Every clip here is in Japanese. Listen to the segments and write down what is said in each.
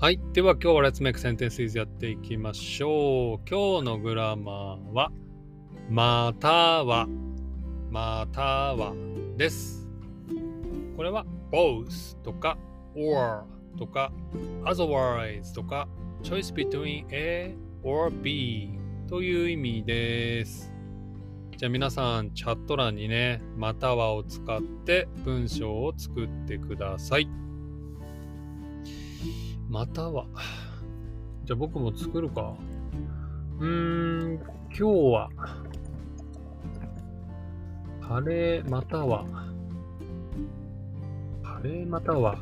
はい。では今日は Let's Make Sentences やっていきましょう。今日のグラマーは、または、またはです。これは both とか or とか otherwise とか choice between A or B という意味です。じゃあ皆さんチャット欄にね、またはを使って文章を作ってください。または。じゃあ僕も作るか。うーん、今日は、カレーまたは、カレーまたは、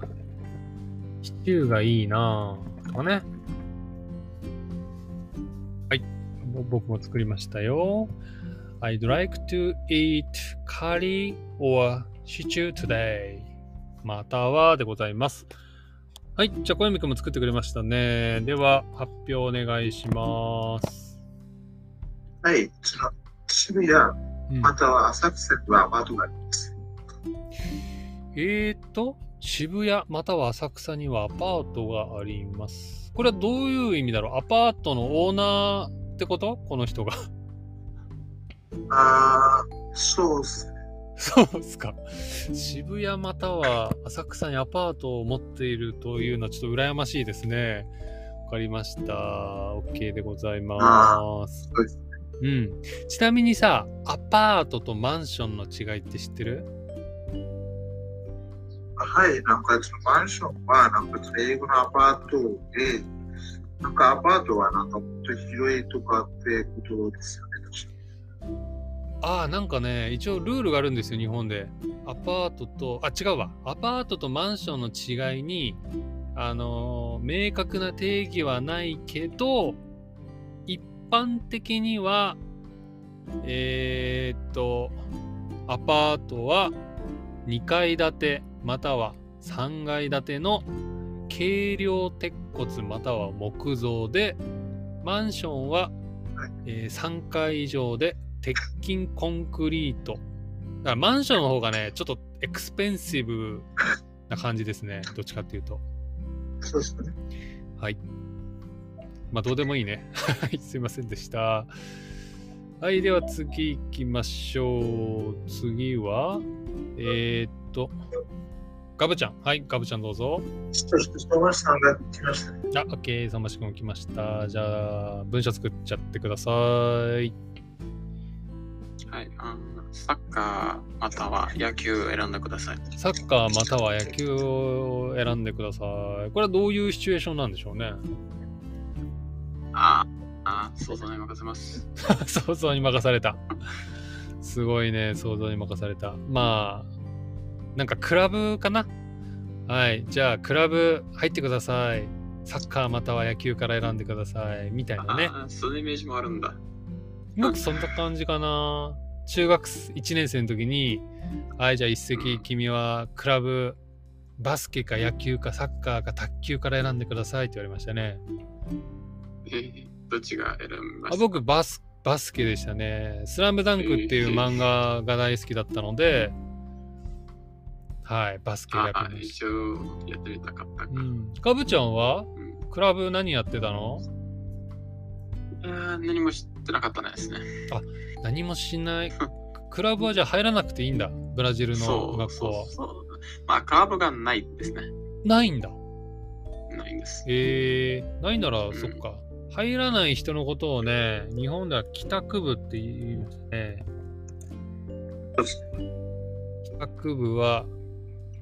シチューがいいなぁ。とかね。はい。ぼ僕も作りましたよ。I'd like to eat curry or stew today. またはでございます。はい。じゃあ、小泉くんも作ってくれましたね。では、発表お願いします。はい、その渋谷、うんまたは浅草にはアパートがあります。えーと、渋谷または浅草にはアパートがあります。これはどういう意味だろう？アパートのオーナーってこと？この人が。あー、そうですね。そうですか。渋谷または浅草にアパートを持っているというのはちょっと羨ましいですね。わかりました。OK でございます。そうですうん。ちなみにさ、アパートとマンションの違いって知ってる？はい、なんかマンションは、なんか英語のアパートで、なんかアパートはなんかもっと広いとかってことですよね。ああ、なんかね、一応ルールがあるんですよ、日本で。アパートと、あ、違うわ。アパートとマンションの違いに、あのー明確な定義はないけど、一般的には、えーっと、アパートは2階建てまたは3階建ての軽量鉄骨または木造で、マンションは、えー3階以上で鉄筋コンクリート。だからマンションの方がね、ちょっとエクスペンシブな感じですね。どっちかっていうと。そうですね。はい。まあ、どうでもいいね。はい、すいませんでした。はい、では次行きましょう。次は、えー、っと、ガブちゃん。はい、ガブちゃんどうぞ。そして、相馬さんが来ましたね。あ、OK、さましくん来ました。じゃあ、文章作っちゃってください。はい、あのサッカーまたは野球を選んでください。サッカーまたは野球を選んでください。これはどういうシチュエーションなんでしょうね。ああ、想像に任せます。想像に任された。すごいね、想像に任された。まあ、なんかクラブかな？はい。じゃあ、クラブ入ってください。サッカーまたは野球から選んでください。みたいなね。あーそのイメージもあるんだ。僕そんな感じかな。中学1年生の時に、はい、じゃあ一席君はクラブ、バスケか野球かサッカーか卓球から選んでくださいって言われましたね。えーどっちが選びまあした？僕バス、バスケでしたね。スラムダンクっていう漫画が大好きだったので、はい、バスケ選あびまし一応やってみたかったかた。うん。かぶちゃんは？うんクラブ何やってたの？えー何も知ってなかったですね。何もしない。クラブはじゃあ入らなくていいんだ。ブラジルのそう学校はそう。そう。まあ、クラブがないですね。ないんだ。ないんです。えー、ないなら、んそっか。入らない人のことをね、日本では帰宅部って言いますね。帰宅部は、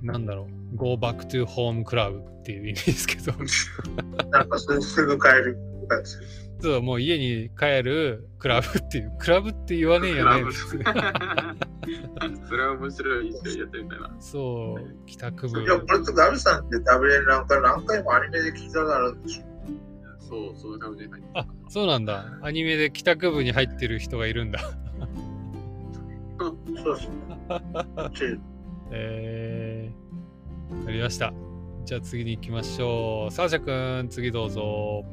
なんだろう、Go back to home club っていう意味ですけど、なんかすすぐ帰るですよそう、もう家に帰るクラブっていう、クラブって言わねえよね。ク普通ラブ それは面白い。一緒にやってみたいな。そう、帰宅部い。や、これとガルさんって食べれるなんか何回もアニメで聞いたるんですよ。そう、そういう感じで。あ、そうなんだ。アニメで帰宅部に入ってる人がいるんだ。そうですね。えー、わかりました。じゃあ次に行きましょう。サーシャくん、次どうぞ。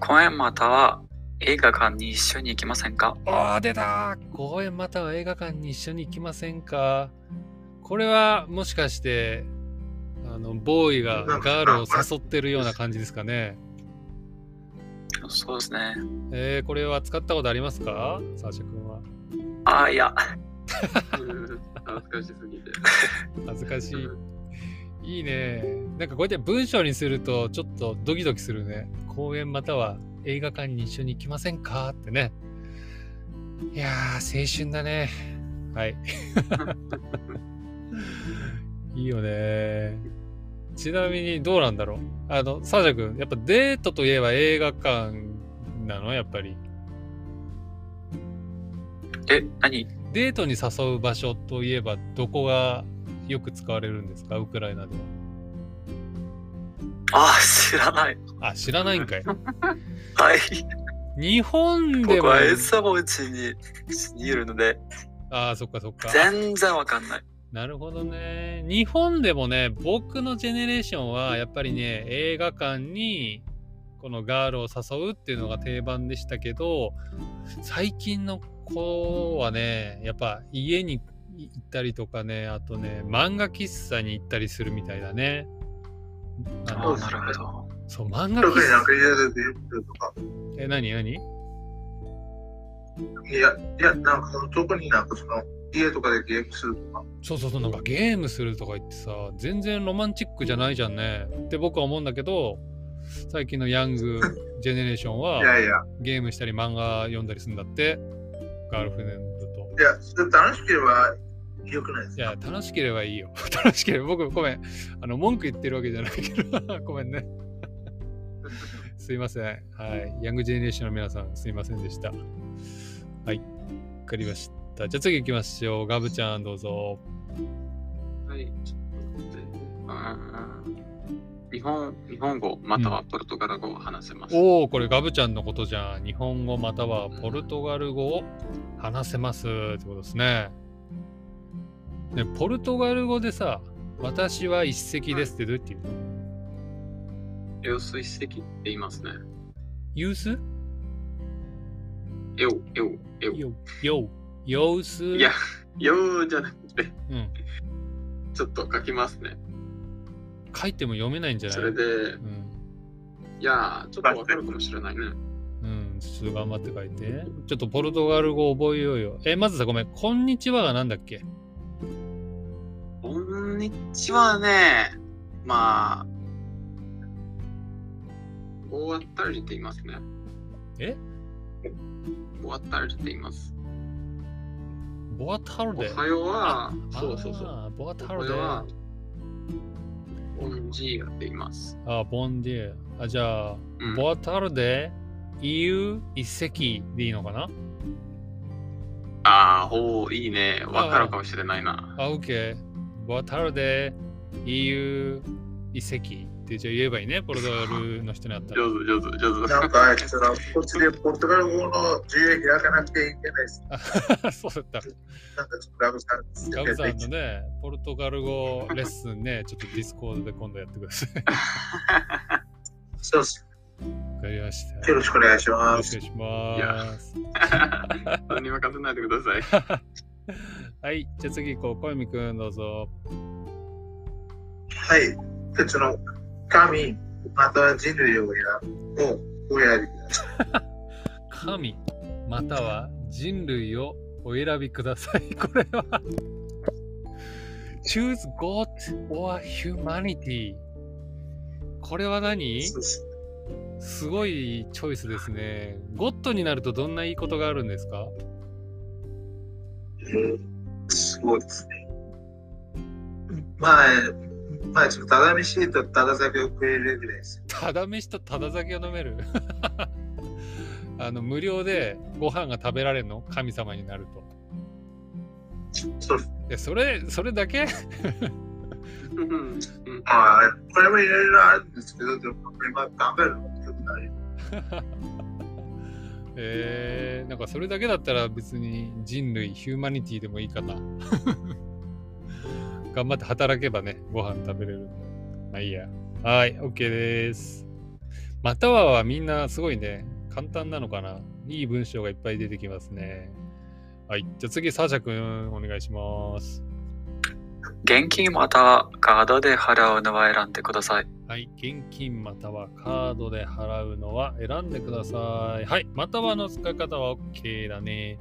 公園または映画館に一緒に行きませんか？あー、出た公園または映画館に一緒に行きませんか？これはもしかして、あの、ボーイがガールを誘ってるような感じですかね？そうですね。えー、これは使ったことありますか？サーシャ君は。ああ、いや。うん恥ずかしすぎて。恥ずかしい。いいね。なんかこうやって文章にするとちょっとドキドキするね。公園または映画館に一緒に行きませんかってね。いやー、青春だね。はい。いいよね。ちなみにどうなんだろう？あの、サージャ君、やっぱデートといえば映画館なの？やっぱり。え、何？デートに誘う場所といえばどこがよく使われるんですか？ウクライナでああ、知らない。は。あ、知らないんかい。はい。日本でも。僕はエサボチににいるので、ああ、そっかそっか。全然わかんない。なるほどね。日本でもね、僕のジェネレーションはやっぱりね、映画館にこのガールを誘うっていうのが定番でしたけど、最近の子はね、やっぱ家に行ったりとかね、あとね、漫画喫茶に行ったりするみたいだね。あのなるほど。そう、漫画喫茶。え、何何？いや、いや、なんかその特になんかその家とかでゲームするとか？そうそうそう、なんかゲームするとか言ってさ、全然ロマンチックじゃないじゃんね。って僕は思うんだけど、最近のヤング ジェネレーションいはやいや、ゲームしたり漫画読んだりするんだって、ガールフレンドと。いや、それ楽しければよくないですかいや、楽しければいいよ。楽しければ、僕、ごめん。あの、文句言ってるわけじゃないけど、ごめんね。すいません。はい。ヤングジェネレーションの皆さん、すいませんでした。はい。わかりました。じゃあ次行きましょう。ガブちゃん、どうぞ。はい、ちょっと待って。日本日本語またはポルトガル語を話せます。おお、これガブちゃんのことじゃん。日本語またはポルトガル語を話せますってことですね。ね、ポルトガル語でさ、私は一席ですってどうやって言うの？エオス一石って言いますね。ユースエオ、エオ、エオ。よ、よ、様子いや、よじゃなくて、うん。ちょっと書きますね。書いても読めないんじゃない？それで、うん。いや、ちょっとわかるかもしれないね。うん、ちょっと頑張って書いて。ちょっとポルトガル語覚えようよ。え、まずさ、ごめん。こんにちはがなんだっけ？こんにちはね。まあ、ボアタルジって言いますね。え？ボアタルジって言います。ボアタルおデ。はようはあ、そうそうそう。ボアおタルデ。はボンジーアって言います。あ、ボンディア。あ、じゃあ、うんボアタルデ、言う一席でいいのかな？ああ、ほう、いいね。わかるかもしれないな。あ、OK。 Boa tarde、言う一席ってじゃあ言えばいいね。ポルトガルの人に会ったら。上手、上手、上手。なんか、こっちでポルトガル語の授業開かなくていいんじゃないですそうだった。なんかちょっとラブさんガブさんのね、ポルトガル語レッスンね、ちょっとディスコードで今度やってください。そうです。わかりました。よろしくお願いします。よろしくお願いします。人に任せないでください。はい、じゃあ次行こう。小泉くんどうぞ。はい。でその神、または人類をやをお選びください。神、または人類をお選びください。これは。choose God or humanity。これは何？すすごいチョイスですね。ゴッドになるとどんないいことがあるんですか？えーすごいですね。まあ、まあ、ちょっとただ飯とただ酒を食えるぐらいです。ただ飯とただ酒を飲める？あの無料でご飯が食べられるの？神様になると。そそれ、それだけ？うんあ、これもいろいろあるんですけど、でも、今食べるのってない。えー、なんかそれだけだったら別に人類、ヒューマニティでもいいかな。頑張って働けばね、ご飯食べれる。まあいいや。はい、OK です。またははみんなすごいね、簡単なのかな。いい文章がいっぱい出てきますね。はい、じゃあ次、サーシャ君、お願いします。現金またはカードで払うのは選んでください。はい。現金またはカードで払うのは選んでください。はい。またはの使い方は OK だね。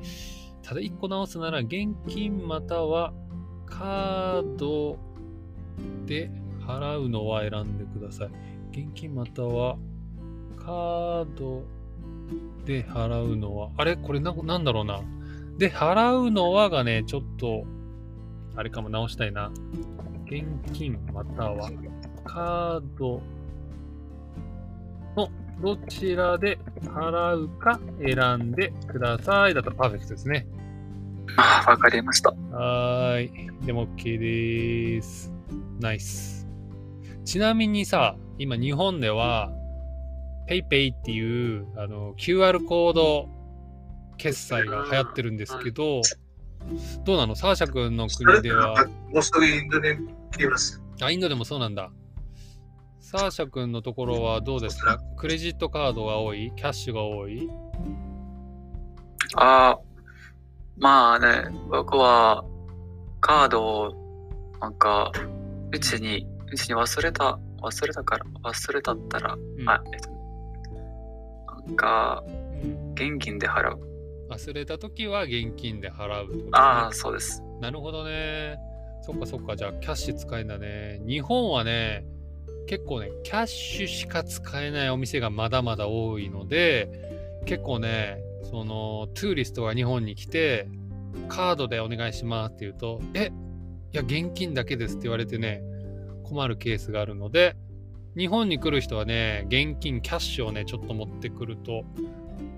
ただ1個直すなら、現金またはカードで払うのは選んでください。現金またはカードで払うのは、あれ？これななんだろうな。で、払うのはがね、ちょっと、あれかも直したいな。現金またはカードのどちらで払うか選んでください。だったらパーフェクトですね。あわかりました。はーい。でも OK です。ナイス。ちなみにさ、今日本では PayPay っていうあの QR コード決済が流行ってるんですけど、どうなの？サーシャ君の国ではか、もうすぐインドに来ます。あ、インドでもそうなんだ。サーシャ君のところはどうですか？クレジットカードが多い？キャッシュが多い？ああ、まあね、僕はカードをなんか、うちに、うちに忘れた、忘れたから、忘れたったら、うんあ、えっと、なんか、うん現金で払う。忘れた時は現金で払うねああ、そうです。なるほどね。そっかそっか。じゃあ、キャッシュ使えんだね。日本はね、結構ね、キャッシュしか使えないお店がまだまだ多いので、結構ね、その、トゥーリストが日本に来て、カードでお願いしますって言うと、え、いや、現金だけですって言われてね、困るケースがあるので、日本に来る人はね、現金、キャッシュをね、ちょっと持ってくると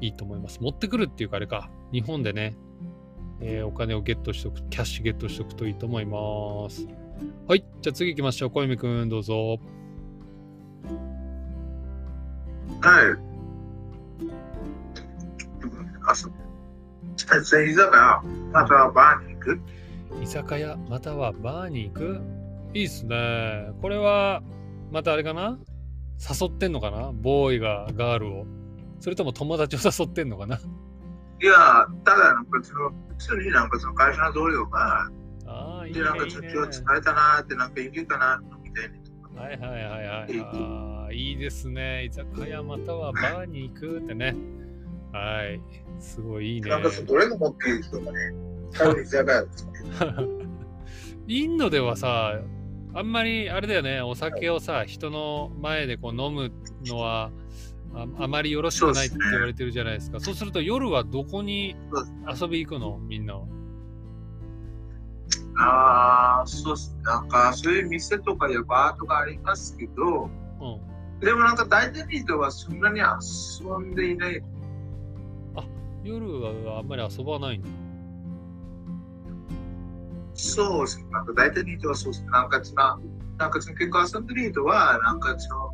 いいと思います。持ってくるっていうかあれか、日本でね、えーお金をゲットしておく、キャッシュゲットしておくといいと思います。はい、じゃあ次行きましょう。小泉くん、どうぞ。はい。居酒屋、またはバーに行く？居酒屋、またはバーに行く？いいっすね。これは、またあれかな？誘ってんのかな？ボーイがガールを。それとも友達を誘ってんのかな？いや、ただ、なんかその、普通になんかその会社の同僚が、ああ、いいで、ねなんかちょっと今日疲れたなーって、なんかいけるかなみたいな。はいはいはいはい。あーいいですね。居酒屋またはバーに行くってね。はい。すごいいいね。なんかどれが持っている人がね、多分居酒屋ですね。インドではさ、あんまりあれだよね、お酒をさ、人の前でこう飲むのはああまりよろしくないって言われてるじゃないですか。そうすると夜はどこに遊び行くの？みんなは。ああ、そうっすね。なんかそういう店とかやバーとかありますけど、うん。でもなんか大体の人はそんなに遊んでいない。夜はあんまり遊ばないんだ。そうですね。なんか大体の人はそうですね。なんかその、なんかその結構遊んでる人は、なんかその、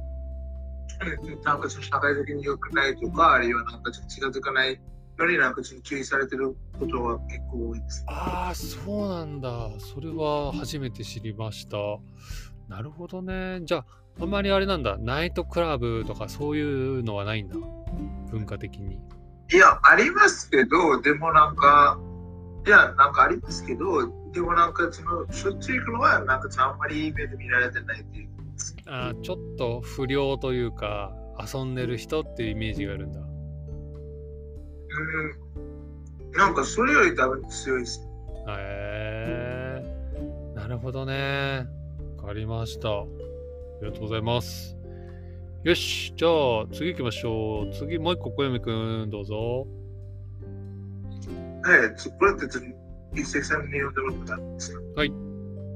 なんかその社会的に良くないとか、あるいはなんかちょっと近づかないようになんかちょっと注意されてることは結構多いです。ああ、そうなんだ。それは初めて知りました。なるほどね。じゃあ、あんまりあれなんだ。ナイトクラブとかそういうのはないんだ。文化的に。いや、ありますけど、でもなんか、いや、なんかありますけど、でもなんかその、しょっちゅう行くのは、なんかあんまり目で見られてないっていう。あーちょっと不良というか遊んでる人っていうイメージがあるんだ。うん。なんかそれより多分強いです。へえなるほどね。わかりました。ありがとうございます。よし、じゃあ次行きましょう。次もう一個小読くんどうぞ。はい、そこれって一石さんんですよ。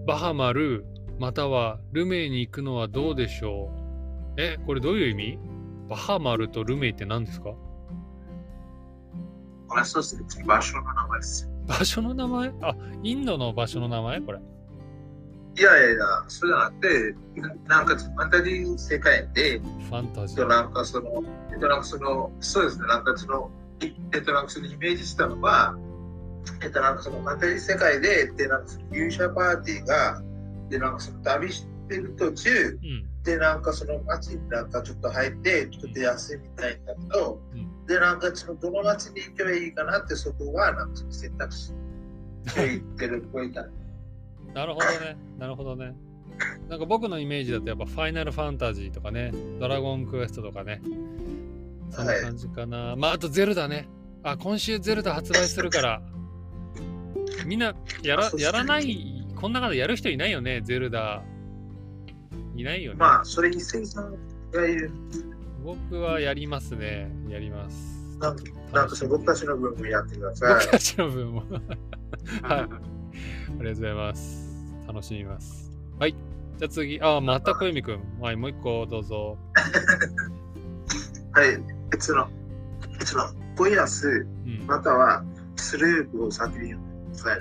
バハマルまたはルメイに行くのはどうでしょうえ、これどういう意味？バハマルとルメイって何ですか？これそうですね、場所の名前です。場所の名前？あ、インドの場所の名前？これ。いやいやいや、そうじゃなくて、ななんかファンタジー世界で、ファンタジえっと、ー。なんかその、えっと、なんかその、そうですね、なんかその、いえっと、なんかそのイメージしたのは、えっと、なんかそのファンタジー世界で、で、なんかその勇者パーティーが、で、なんかその旅してる途中、うん。で、なんかその街になんかちょっと入って、ちょっと出休みたいんだけど、うんで、なんかそのどの街に行けばいいかなって、そこはなんかその選択肢で行ってるっぽいから。なるほどね。なるほどね。なんか僕のイメージだとやっぱファイナルファンタジーとかね、ドラゴンクエストとかね。そんな感じかな。まああとゼルダね。あ、今週ゼルダ発売するから。みんなやらやらない、こんな中でやる人いないよね、ゼルダ。いないよね。まあ、それに生産がいる。僕はやりますね。やります。なんかなん僕たちの分もやってください。僕たちの分も。はい。ありがとうございます。楽しみます。はい。じゃあ次、あ、また小泉くん。はい、もう一個どうぞ。はい。別の、別の、コイアス、うん。またはスループを先に読んでください。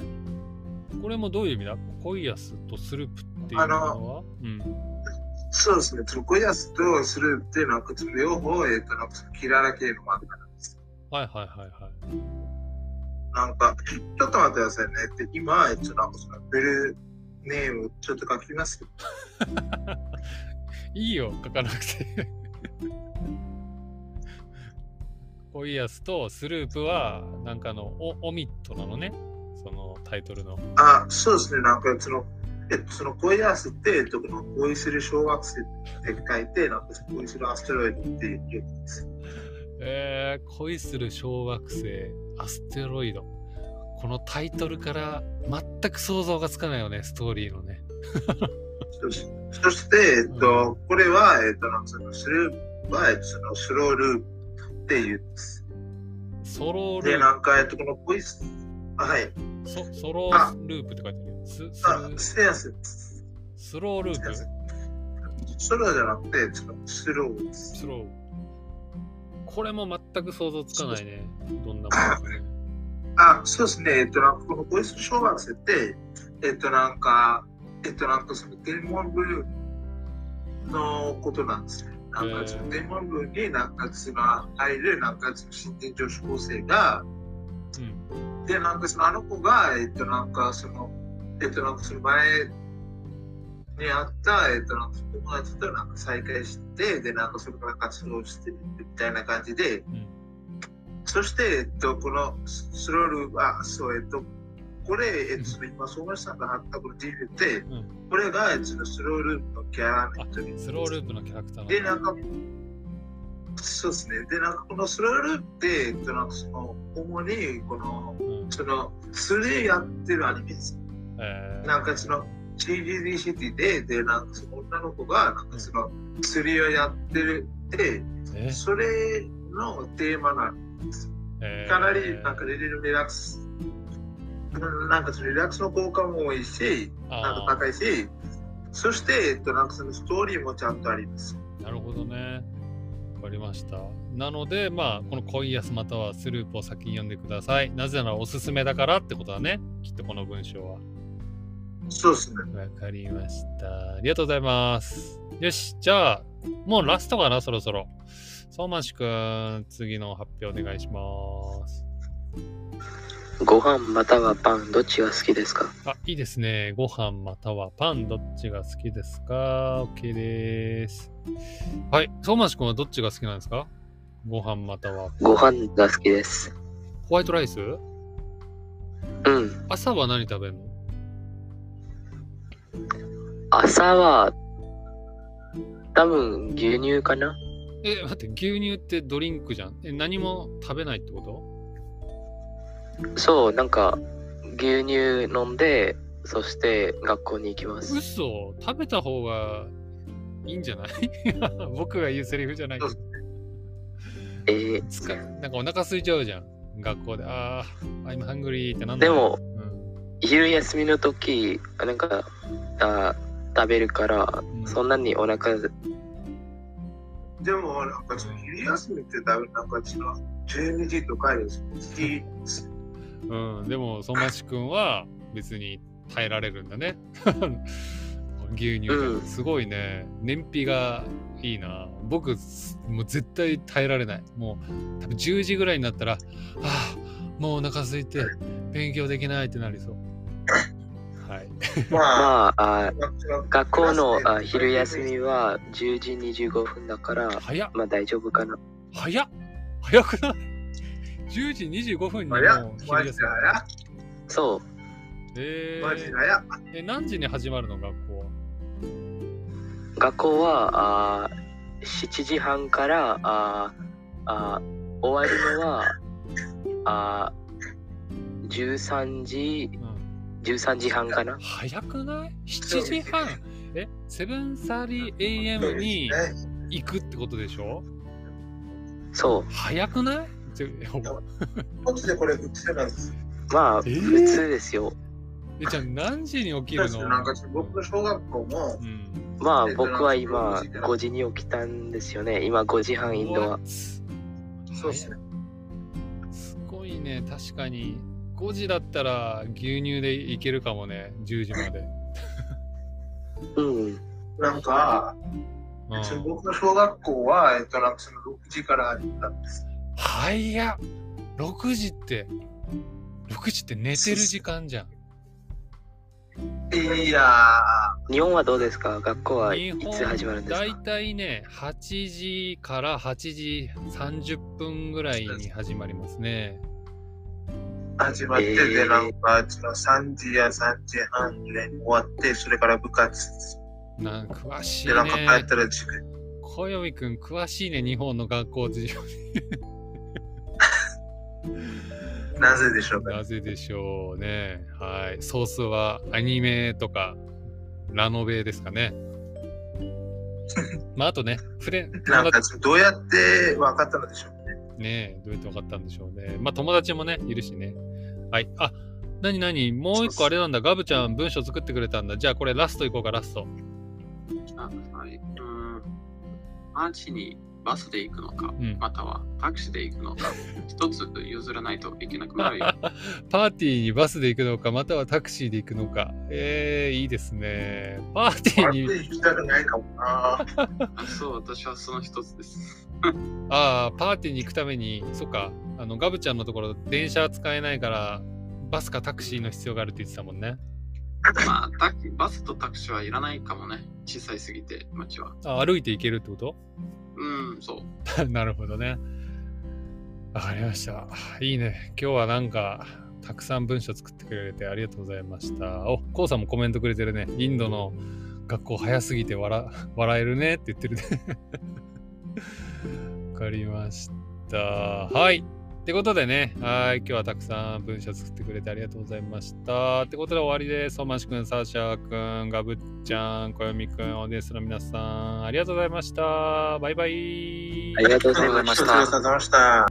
これもどういう意味だ？コイアスとスループっていうのは？うん。そうですね。コイアスとスループっていうのは、両方、えっと、なんかキララ系の漫画なんです。はいはいはいはい。なんか、ちょっと待ってくださいね。で今、えっと、なんかそのベルネームちょっと書きます。いいよ、書かなくて。コイアスとスループは、なんかのオオミットなのね。そのタイトルの。あ、そうですね。なんかその、えっと、そのコイアスって、えっと、この恋する小惑星って書いて、なんか恋するアステロイドって言うんです。えー、恋する小惑星アステロイドこのタイトルから全く想像がつかないよねストーリーのね。そし て、えっと、これは、えっと、そのスループは、えっと、そのスローループって言うソロール。ーなんか、えっと、この恋す、はい。プソソローループって書いてあるよススあル、ステアス。スローループ？ソロじゃなくて、スロー。スロー。これも全く想像つかないね。どんなものかねあ、そうですね。えっと、なんかこのボイス小学生って、えっと、なんか、えっと、なんかその天文部のことなんですね。なんかその天文部になんかその入る、なんかその新人女子高生が、うんで、なんかそのあの子が、えっと、なんかその、えっと、なんかその前にあった、えっと、なんか友達となんか再会して、で、なんかそれから活動してるみたいな感じで、うんそして、えっと、このススロール、あ、そう、えっと、これ、えっと、今、相馬さんが貼ったこの D って、うんこれが、えっと、スロールのキャラの人に。スローループのキャラクターで、ななんか、そうですね。で、なんかこのスロールって、えっと、なんかその、主に、この、の、うんその、素でやってるアニメです。えーなんかその、CGD シティで、で、なんかその女の子が、なんかその、釣りをやってるって、えそれのテーマなんです。えーかなりなんかリリラックス、うんなんかそのリラックスの効果も多いし、なんかあ高いし、そして、えっと、なんかそのストーリーもちゃんとあります。ーなるほどねわかりましたなのでまあこの恋安またはスループを先に読んでくださいなぜならおすすめだからってことだねきっとこの文章はそうですね。わかりました。ありがとうございます。よし、じゃあ、もうラストかな、そろそろ。相馬市くん、次の発表お願いします。ご飯またはパンどっちが好きですか？あ、いいですね。ご飯またはパン、どっちが好きですか ?OK です。はい、相馬市くんはどっちが好きなんですか？ご飯またはご飯が好きです。ホワイトライス？うん。朝は何食べるの？朝は多分牛乳かなえ、待って、牛乳ってドリンクじゃん。え、何も食べないってこと？そう、なんか牛乳飲んで、そして学校に行きます。嘘食べた方がいいんじゃない？僕が言うセリフじゃないけど。えーつかなんかお腹空いちゃうじゃん。学校で。ああ、I'm hungry ってなんだでも、うん昼休みの時、なんかあ食べるから、うんそんなにお腹でも、なんかその昼休みって多分なんかその12時とかです。時うん、でも、相馬市くんは別に耐えられるんだね。牛乳うんすごいね。燃費がいいな。僕、すもう絶対耐えられない。もう、多分10時ぐらいになったら、ああ、もうお腹空いて勉強できないってなりそう。はい。まあ、まあ学校のあ昼休みは10時25分だから、まあ大丈夫かな。早っ早くない ?10 時25分にもう早っマジで昼休み。そう、えマジー、だや。え、何時に始まるの？学校は学校はあー7時半からあーあー終わるのはあー13時うん。13時半かな？早くない ?7 時半。え、7.30am にね。行くってことでしょ？そう。早くない？ちょこっちでこれ売ってたんです。まあえー？普通ですよ、え、じゃあ何時に起きるの？なんか僕の小学校もう、ん。まあえっと僕は今6時から。5時に起きたんですよね。今5時半インドは？そうですね。すごいね、確かに。5時だったら牛乳でいけるかもね、10時まで。うんなんか、うん、僕の小学校は、えっと、なんかその6時からたんです。早っ !6 時って、6時って寝てる時間じゃん。いや日本はどうですか？学校はい日つ始まるんですだいかたいね、8時から8時30分ぐらいに始まりますね。ー、始まって、えーで、なんか、その3時や3時半に終わって、それから部活。なんか詳しいで、なんか帰ねっ。たら塾。小読くん詳しいね、日本の学校事情。なぜでしょうか？なぜでしょうね。はい。ソースはアニメとかラノベですかね。まあ、あとね、フレなんか達、どうやって分かったのでしょうね。ね、どうやって分かったんでしょうね。まあ、友達もね、いるしね。はい。あ、なになに？もう一個あれなんだ。ガブちゃん文章作ってくれたんだ。じゃあこれラストいこうか、ラスト。あはい。うん。パーティーにバスで行くのか、うんまたはタクシーで行くのか、一つ選ばないといけなくなるよ。パーティーにバスで行くのか、またはタクシーで行くのか。えー、いいですね。パーティーにあれ、行きたくないかもな。あそう、私はその一つです。ああ、パーティーに行くために、そっか、あの、ガブちゃんのところ、電車使えないから、バスかタクシーの必要があるって言ってたもんね。まあ、タクバスとタクシーはいらないかもね。小さいすぎて、街は。あ歩いて行けるってこと？うん、そう。なるほどね。わかりました。いいね。今日はなんか、たくさん文章作ってくれてありがとうございました。お、コウさんもコメントくれてるね。インドの学校早すぎて笑笑えるねって言ってるね。わかりました。はい。ってことでね、はい。今日はたくさん文章作ってくれてありがとうございました。ってことで終わりです。ソマシ君、サーシャ君、ガブッちゃん、小読君、オーディエンスの皆さん、ありがとうございました。バイバイ。ありがとうございましたありがとうございました。